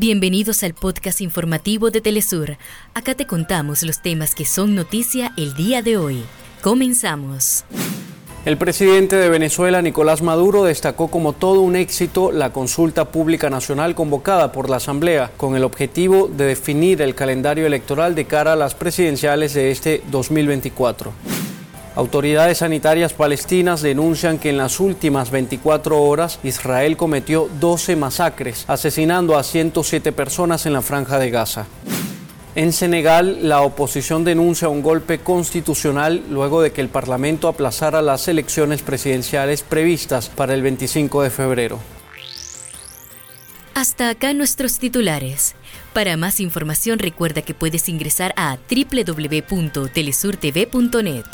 Bienvenidos al podcast informativo de Telesur. Acá te contamos los temas que son noticia el día de hoy. Comenzamos. El presidente de Venezuela, Nicolás Maduro, destacó como todo un éxito la consulta pública nacional convocada por la Asamblea, con el objetivo de definir el calendario electoral de cara a las presidenciales de este 2024. Autoridades sanitarias palestinas denuncian que en las últimas 24 horas Israel cometió 12 masacres, asesinando a 107 personas en la franja de Gaza. En Senegal, la oposición denuncia un golpe constitucional luego de que el Parlamento aplazara las elecciones presidenciales previstas para el 25 de febrero. Hasta acá nuestros titulares. Para más información recuerda que puedes ingresar a www.telesurtv.net.